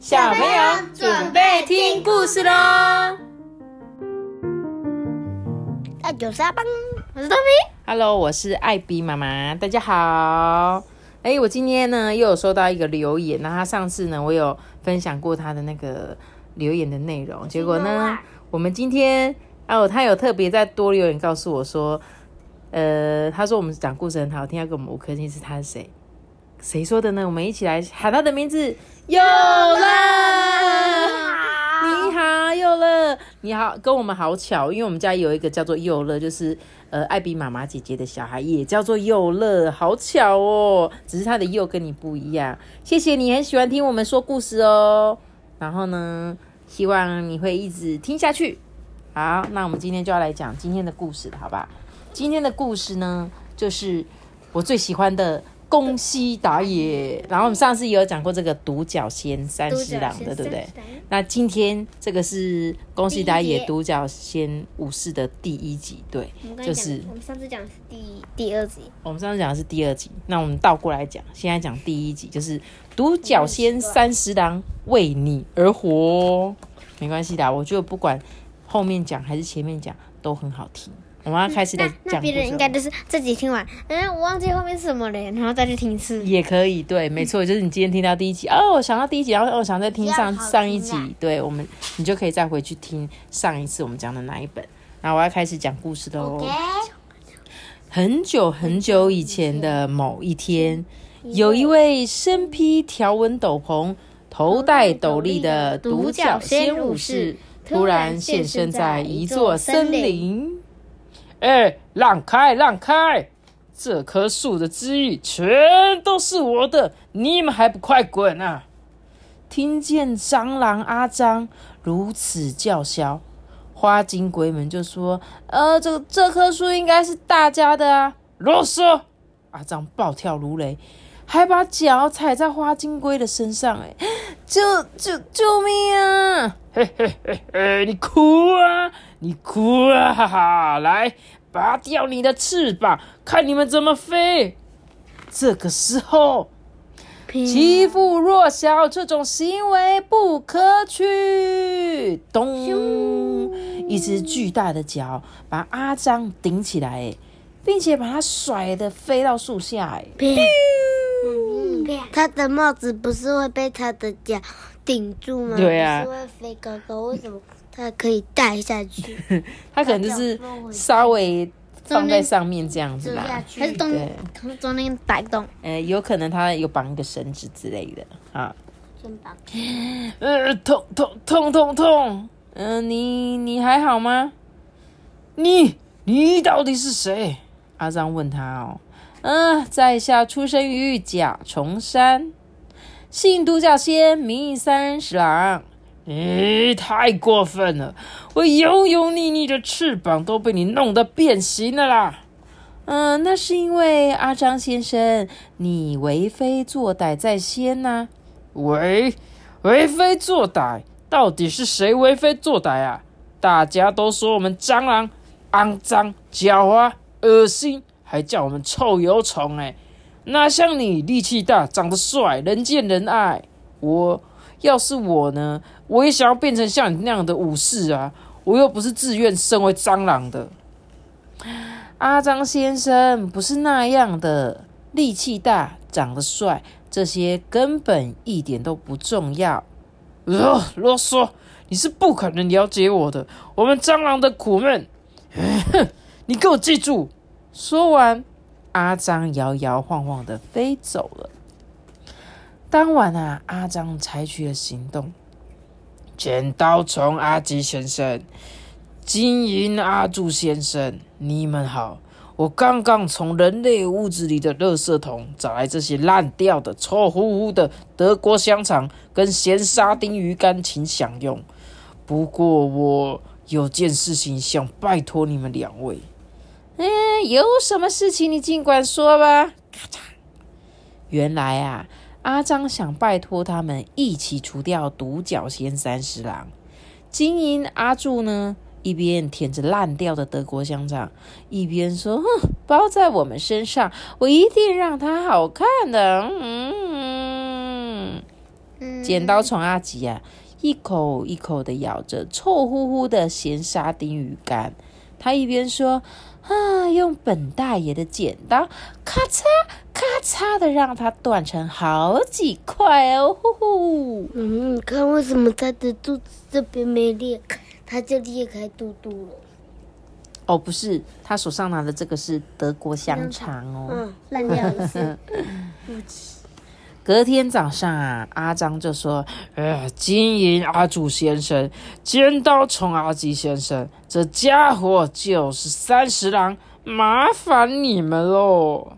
小朋友准备听故事喽！大九沙帮，我是豆皮。Hello，我是艾比妈妈，大家好。哎，我今天呢又有收到一个留言，那他上次呢我有分享过他的那个留言的内容，结果呢我们今天哦他有特别再多留言告诉我说，呃，他说我们讲故事很好听，要给我们五颗星，是他是谁？谁说的呢？我们一起来喊他的名字，有了。你好，佑乐，你好，跟我们好巧，因为我们家有一个叫做佑乐，就是呃艾比妈妈姐姐的小孩，也叫做佑乐，好巧哦，只是他的佑跟你不一样。谢谢你很喜欢听我们说故事哦，然后呢，希望你会一直听下去。好，那我们今天就要来讲今天的故事，好吧？今天的故事呢，就是我最喜欢的。宫西达也，然后我们上次也有讲过这个独角仙三十郎的，对不对？那今天这个是恭喜打野独角仙武士的第一集，对，就是我们上次讲的是第第二集，我们上次讲的是第二集，那我们倒过来讲，现在讲第一集，就是独角仙三十郎为你而活，没关系的，我觉得不管后面讲还是前面讲都很好听。我们要开始来讲。那别人应该就是自己听完，嗯，我忘记后面是什么了，然后再去听一次。也可以，对，没错，就是你今天听到第一集，哦，我想到第一集，然后我想再听上上一集，对我们，你就可以再回去听上一次我们讲的哪一本。然后我要开始讲故事喽。很久很久以前的某一天，有一位身披条纹斗篷、头戴斗笠的独角仙武士，突然现身在一座森林。哎，让开，让开！这棵树的枝叶全都是我的，你们还不快滚啊！听见蟑螂阿张如此叫嚣，花金龟们就说：“呃，这这棵树应该是大家的啊！”啰嗦！阿张暴跳如雷，还把脚踩在花金龟的身上，哎，救救救命啊！嘿嘿嘿嘿，你哭啊，你哭啊，哈哈！来，拔掉你的翅膀，看你们怎么飞！这个时候。欺负弱小这种行为不可取。咚！一只巨大的脚把阿张顶起来，并且把他甩的飞到树下。他的帽子不是会被他的脚顶住吗？对啊，是会飞高高。为什么他可以带下去？他可能就是稍微。放在上面这样子吧，还是中中间摆动？呃，有可能他有绑一个绳子之类的啊。肩膀。呃，痛痛痛痛痛！嗯、呃，你你还好吗？你你到底是谁？阿张问他哦。嗯、在下出生于甲虫山，姓独角仙，名三十郎。你太过分了！我油油腻腻的翅膀都被你弄得变形了啦！嗯、那是因为阿张先生，你为非作歹在先呐、啊。为为非作歹，到底是谁为非作歹啊？大家都说我们蟑螂肮脏、狡猾、恶心，还叫我们臭油虫哎！哪像你力气大、长得帅、人见人爱？我。要是我呢，我也想要变成像你那样的武士啊！我又不是自愿身为蟑螂的。阿张先生不是那样的，力气大、长得帅，这些根本一点都不重要。呃，啰嗦！你是不可能了解我的，我们蟑螂的苦闷。哼，你给我记住！说完，阿张摇摇晃晃的飞走了。当晚啊，阿张采取了行动。剪刀虫阿吉先生、金银阿柱先生，你们好！我刚刚从人类屋子里的垃圾桶找来这些烂掉的、臭乎乎的德国香肠跟咸沙丁鱼干，请享用。不过我有件事情想拜托你们两位。嗯，有什么事情你尽管说吧。咔嚓！原来啊。阿张想拜托他们一起除掉独角仙三十郎。金银阿柱呢，一边舔着烂掉的德国香肠，一边说：“哼，包在我们身上，我一定让它好看的。”嗯，嗯剪刀虫阿吉啊，一口一口的咬着臭乎乎的咸沙丁鱼干。他一边说：“啊，用本大爷的剪刀，咔嚓咔嚓的让它断成好几块哦，呼呼。”嗯，你看为什么他的肚子这边没裂开，他就裂开肚肚了？哦，不是，他手上拿的这个是德国香肠哦。嗯，烂掉了是。隔天早上啊，阿张就说：“呃，金银阿祖先生，尖刀虫阿吉先生，这家伙就是三十郎，麻烦你们喽。”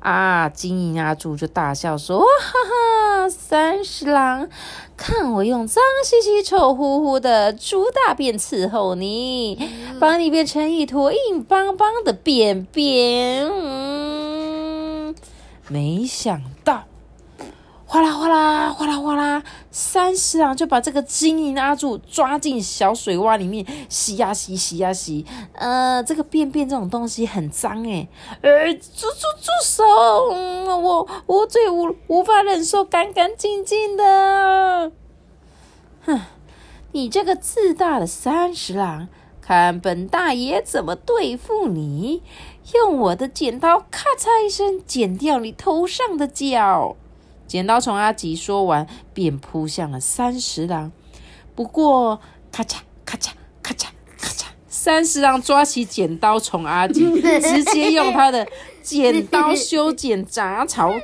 啊，金银阿柱就大笑说：“哈哈，三十郎，看我用脏兮兮、臭乎乎的猪大便伺候你，把你变成一坨硬邦邦的便便。”嗯，没想到。哗啦哗啦哗啦哗啦，三十郎就把这个金银阿柱抓进小水洼里面洗呀洗，洗呀洗。呃，这个便便这种东西很脏诶，呃，住住住手！我我最无无法忍受干干净净的。哼，你这个自大的三十郎，看本大爷怎么对付你！用我的剪刀咔嚓一声剪掉你头上的角。剪刀虫阿吉说完，便扑向了三十郎。不过，咔嚓咔嚓咔嚓咔嚓，三十郎抓起剪刀虫阿吉，直接用他的剪刀修剪杂草。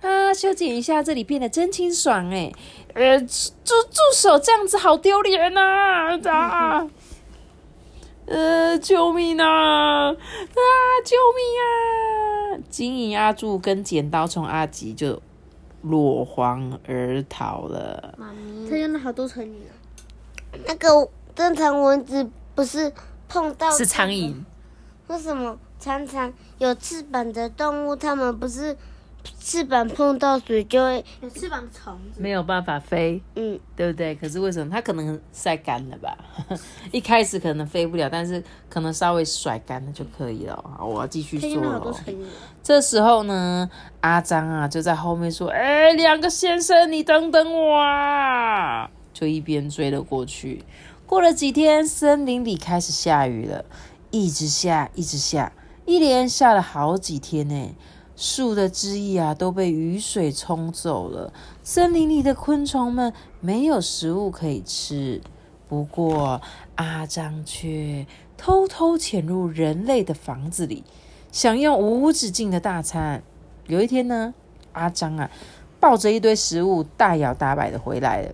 啊，修剪一下，这里变得真清爽哎！呃，住住手，这样子好丢脸呐！啊，呃，救命啊！啊，救命啊！金银阿柱跟剪刀虫阿吉就落荒而逃了。妈咪，他用了好多成语啊。那个正常蚊子不是碰到是苍蝇，为什么常常有翅膀的动物，它们不是翅膀碰到水就会有翅膀虫子？没有办法飞，嗯，对不对？可是为什么它可能晒干了吧？一开始可能飞不了，但是可能稍微甩干了就可以了。好，我要继续说了。这时候呢，阿张啊就在后面说：“哎，两个先生，你等等我啊！”就一边追了过去。过了几天，森林里开始下雨了，一直下，一直下，一连下了好几天呢。树的枝叶啊都被雨水冲走了，森林里的昆虫们没有食物可以吃。不过阿张却偷偷潜入人类的房子里，享用无止境的大餐。有一天呢，阿张啊抱着一堆食物大摇大摆的回来了。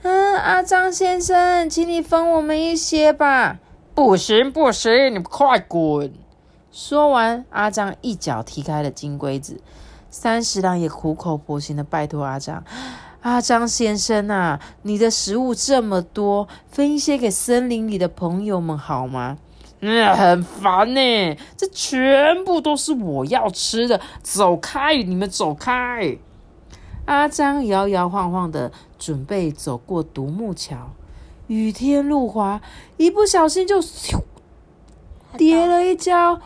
嗯，阿张先生，请你分我们一些吧。不行不行，你快滚！说完，阿张一脚踢开了金龟子。三十郎也苦口婆心的拜托阿张：“阿张先生啊，你的食物这么多，分一些给森林里的朋友们好吗？”嗯，很烦呢，这全部都是我要吃的，走开！你们走开！阿张摇摇晃晃的准备走过独木桥，雨天路滑，一不小心就跌了一跤，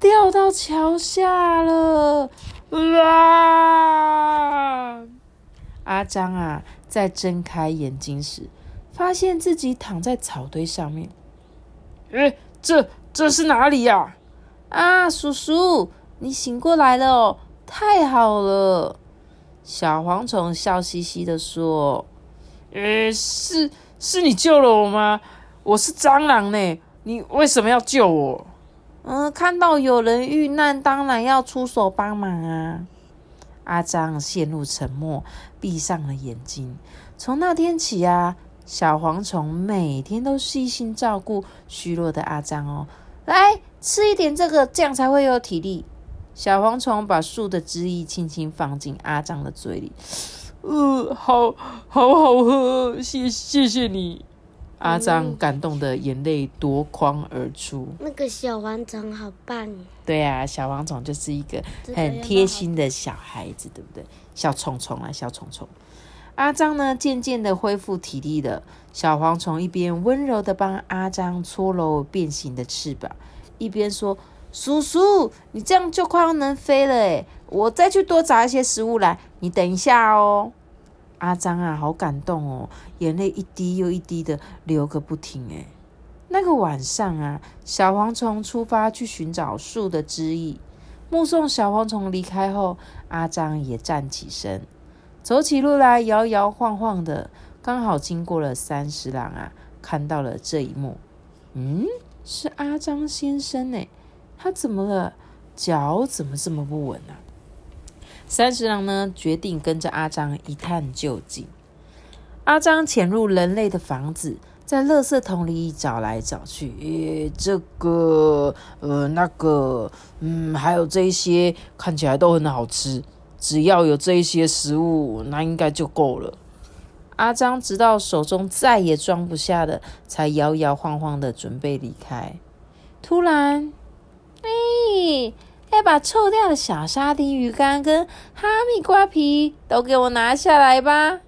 掉到桥下了。啊！阿张啊，在睁开眼睛时，发现自己躺在草堆上面。诶，这这是哪里呀、啊？叔叔，你醒过来了哦，太好了！小蝗虫笑嘻嘻的说：“呃，是是你救了我吗？我是蟑螂呢，你为什么要救我？”嗯，看到有人遇难，当然要出手帮忙啊！阿张陷入沉默，闭上了眼睛。从那天起啊，小蝗虫每天都细心照顾虚弱的阿张哦。来吃一点这个，这样才会有体力。小蝗虫把树的汁液轻轻放进阿张的嘴里，呃，好好好喝，谢谢谢你。阿张感动的眼泪夺眶而出。那个小蝗虫好棒哦，对啊，小王总就是一个很贴心的小孩子，对不对？小虫虫啊，小虫虫。阿张呢，渐渐的恢复体力了。小蝗虫一边温柔的帮阿张搓揉变形的翅膀，一边说：“叔叔，你这样就快要能飞了诶，我再去多找一些食物来，你等一下哦。阿张啊，好感动哦，眼泪一滴又一滴的流个不停诶。那个晚上啊，小蝗虫出发去寻找树的枝叶，目送小蝗虫离开后，阿张也站起身，走起路来摇摇晃晃的，刚好经过了三十郎啊，看到了这一幕。嗯，是阿张先生呢。他怎么了？脚怎么这么不稳呢？三十郎呢，决定跟着阿张一探究竟。阿张潜入人类的房子，在垃圾桶里找来找去，诶，这个，呃，那个，嗯，还有这些，看起来都很好吃。只要有这些食物，那应该就够了。阿张直到手中再也装不下的，才摇摇晃晃的准备离开。突然，哎，要把臭掉的小沙丁鱼干跟哈密瓜皮都给我拿下来吧！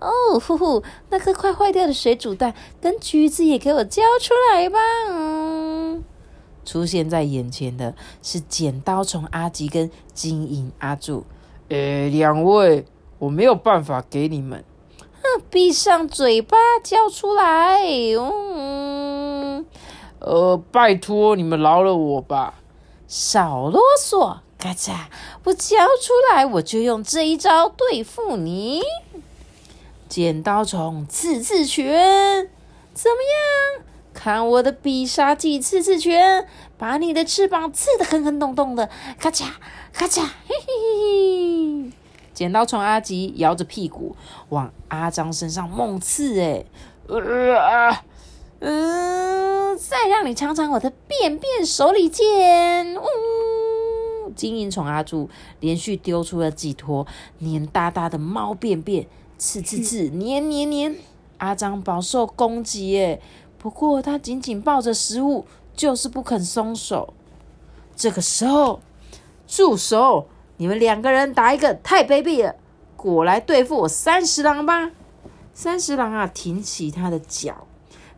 哦，呼呼，那颗快坏掉的水煮蛋跟橘子也给我交出来吧！嗯，出现在眼前的是剪刀虫阿吉跟金银阿柱。诶，两位，我没有办法给你们。哼，闭上嘴巴，交出来！嗯。呃，拜托你们饶了我吧！少啰嗦！嘎嚓，不交出来，我就用这一招对付你。剪刀虫刺刺拳，怎么样？看我的必杀技刺刺拳，把你的翅膀刺得狠狠动动的！咔嚓，咔嚓，嘿嘿嘿嘿！剪刀虫阿吉摇着屁股往阿张身上猛刺，哎，呃啊！嗯，再让你尝尝我的便便手里剑！呜，金银虫阿柱连续丢出了几坨黏哒哒的猫便便，刺刺刺，黏黏黏！阿张饱受攻击耶，不过他紧紧抱着食物，就是不肯松手。这个时候，住手！你们两个人打一个太卑鄙了，过来对付我三十郎吧！三十郎啊，挺起他的脚。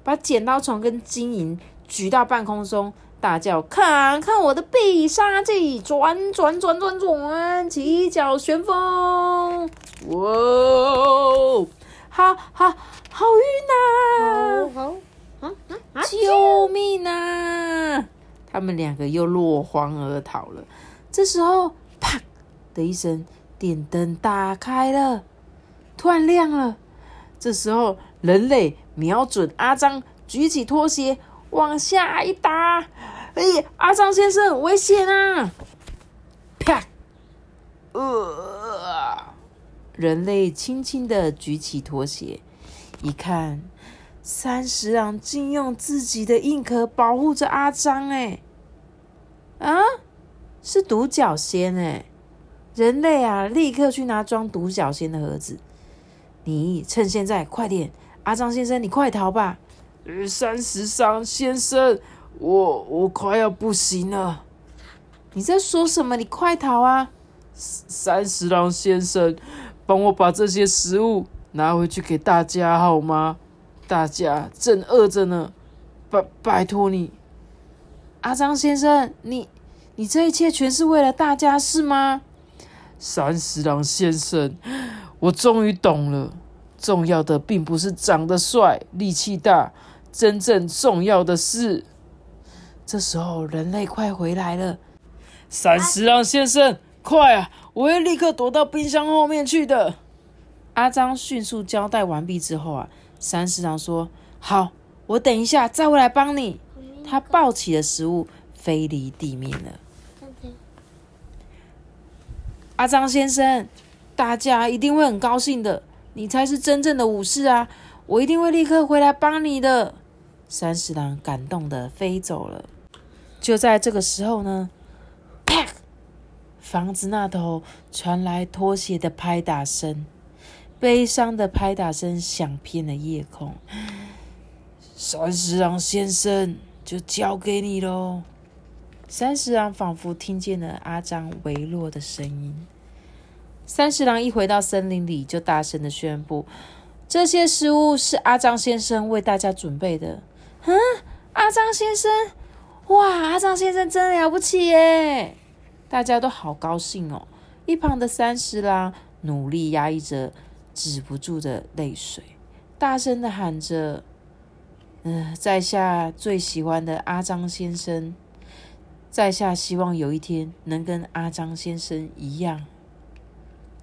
把剪刀虫跟金银举到半空中，大叫：“看看我的必杀技！转转转转转，起脚旋风！哇，好好好晕呐！好，好，救命啊！他们两个又落荒而逃了。这时候，啪的一声，电灯打开了，突然亮了。这时候，人类。瞄准阿张，举起拖鞋往下一打，哎，阿张先生，危险啊！啪！呃，人类轻轻的举起拖鞋，一看，三十郎竟用自己的硬壳保护着阿张，哎，啊，是独角仙哎！人类啊，立刻去拿装独角仙的盒子，你趁现在快点！阿张先生，你快逃吧！三十三先生，我我快要不行了。你在说什么？你快逃啊！三十郎先生，帮我把这些食物拿回去给大家好吗？大家正饿着呢，拜拜托你。阿张先生，你你这一切全是为了大家是吗？三十郎先生，我终于懂了。重要的并不是长得帅、力气大，真正重要的是，这时候人类快回来了。三十郎先生，快啊！我会立刻躲到冰箱后面去的。阿张迅速交代完毕之后啊，三十郎说：“好，我等一下再回来帮你。”他抱起了食物，飞离地面了。阿张先生，大家一定会很高兴的。你才是真正的武士啊！我一定会立刻回来帮你的。三十郎感动的飞走了。就在这个时候呢，啪！房子那头传来拖鞋的拍打声，悲伤的拍打声响遍了夜空。三十郎先生，就交给你喽。三十郎仿佛听见了阿张微弱的声音。三十郎一回到森林里，就大声的宣布：“这些食物是阿张先生为大家准备的。”嗯，阿张先生，哇，阿张先生真了不起耶！大家都好高兴哦。一旁的三十郎努力压抑着止不住的泪水，大声的喊着：“嗯，在下最喜欢的阿张先生，在下希望有一天能跟阿张先生一样。”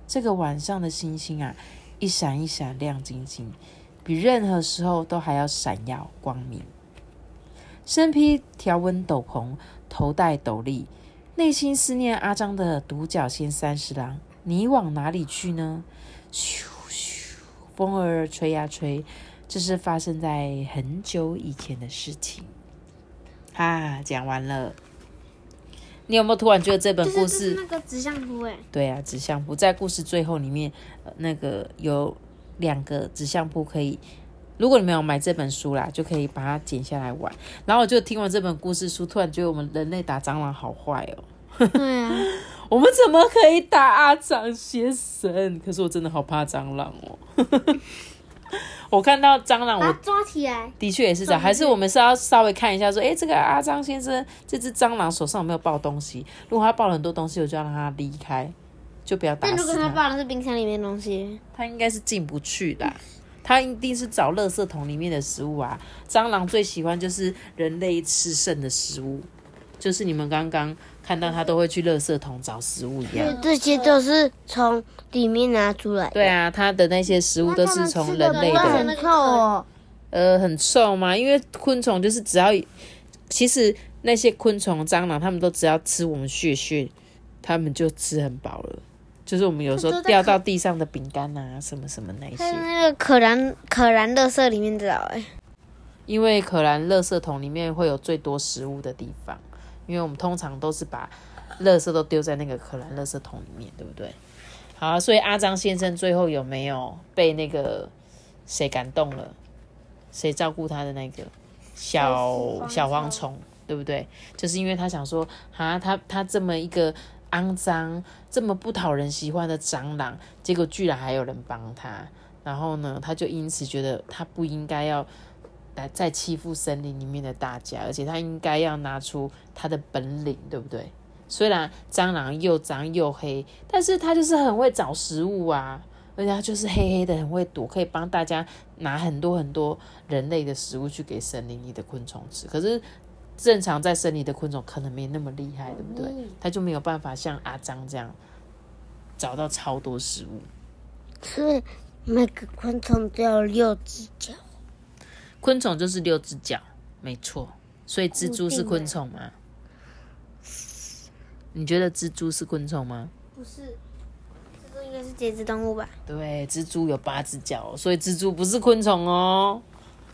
这个晚上的星星啊，一闪一闪亮晶晶，比任何时候都还要闪耀光明。身披条纹斗篷，头戴斗笠，内心思念阿张的独角仙三十郎，你往哪里去呢？咻咻，风儿吹呀吹，这是发生在很久以前的事情。啊，讲完了。你有没有突然觉得这本故事？那个纸相扑哎。对啊，纸相扑在故事最后里面，呃那个有两个纸相扑可以。如果你没有买这本书啦，就可以把它剪下来玩。然后我就听完这本故事书，突然觉得我们人类打蟑螂好坏哦。对啊，我们怎么可以打阿长先生？可是我真的好怕蟑螂哦。我看到蟑螂，我抓起来。的确也是这样，还是我们是要稍微看一下，说，哎，这个阿张先生这只蟑螂手上有没有抱东西？如果他抱了很多东西，我就要让他离开，就不要打死他。如果他抱的是冰箱里面东西，他应该是进不去的。它一定是找垃圾桶里面的食物啊！蟑螂最喜欢就是人类吃剩的食物，就是你们刚刚看到它都会去垃圾桶找食物一样。这些都是从里面拿出来。对啊，它的那些食物都是从人类的。很臭哦。呃，很臭吗？因为昆虫就是只要，其实那些昆虫、蟑螂，它们都只要吃我们血血，它们就吃很饱了。就是我们有时候掉到地上的饼干啊，什么什么那些。在那个可燃可燃垃圾里面找哎。因为可燃垃圾桶里面会有最多食物的地方，因为我们通常都是把垃圾都丢在那个可燃垃圾桶里面，对不对？好，所以阿张先生最后有没有被那个谁感动了？谁照顾他的那个小小蝗虫，对不对？就是因为他想说，啊，他他这么一个。肮脏，这么不讨人喜欢的蟑螂，结果居然还有人帮他。然后呢，他就因此觉得他不应该要来再欺负森林里面的大家，而且他应该要拿出他的本领，对不对？虽然蟑螂又脏又黑，但是他就是很会找食物啊，而且他就是黑黑的，很会躲，可以帮大家拿很多很多人类的食物去给森林里的昆虫吃。可是。正常在森林的昆虫可能没那么厉害，对不对？它就没有办法像阿张这样找到超多食物。所以每个昆虫都有六只脚。昆虫就是六只脚，没错。所以蜘蛛是昆虫吗？你觉得蜘蛛是昆虫吗？不是，蜘蛛应该是节肢动物吧？对，蜘蛛有八只脚，所以蜘蛛不是昆虫哦。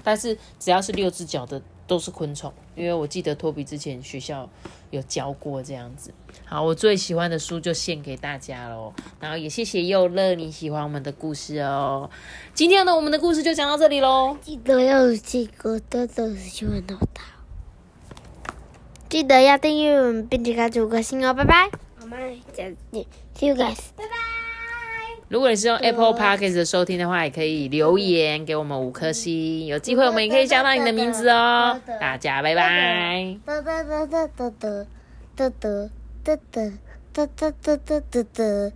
但是只要是六只脚的。都是昆虫，因为我记得托比之前学校有教过这样子。好，我最喜欢的书就献给大家喽，然后也谢谢佑乐你喜欢我们的故事哦。今天呢，我们的故事就讲到这里喽。记得要记得豆豆喜欢豆豆，记得要订阅我们并且开五颗星哦，拜拜。我们再见，See you guys，拜拜。如果你是用 Apple Podcast 收听的话，也可以留言给我们五颗星，有机会我们也可以叫到你的名字哦。大家拜拜。哒哒哒哒哒哒哒哒哒哒哒哒哒哒哒哒。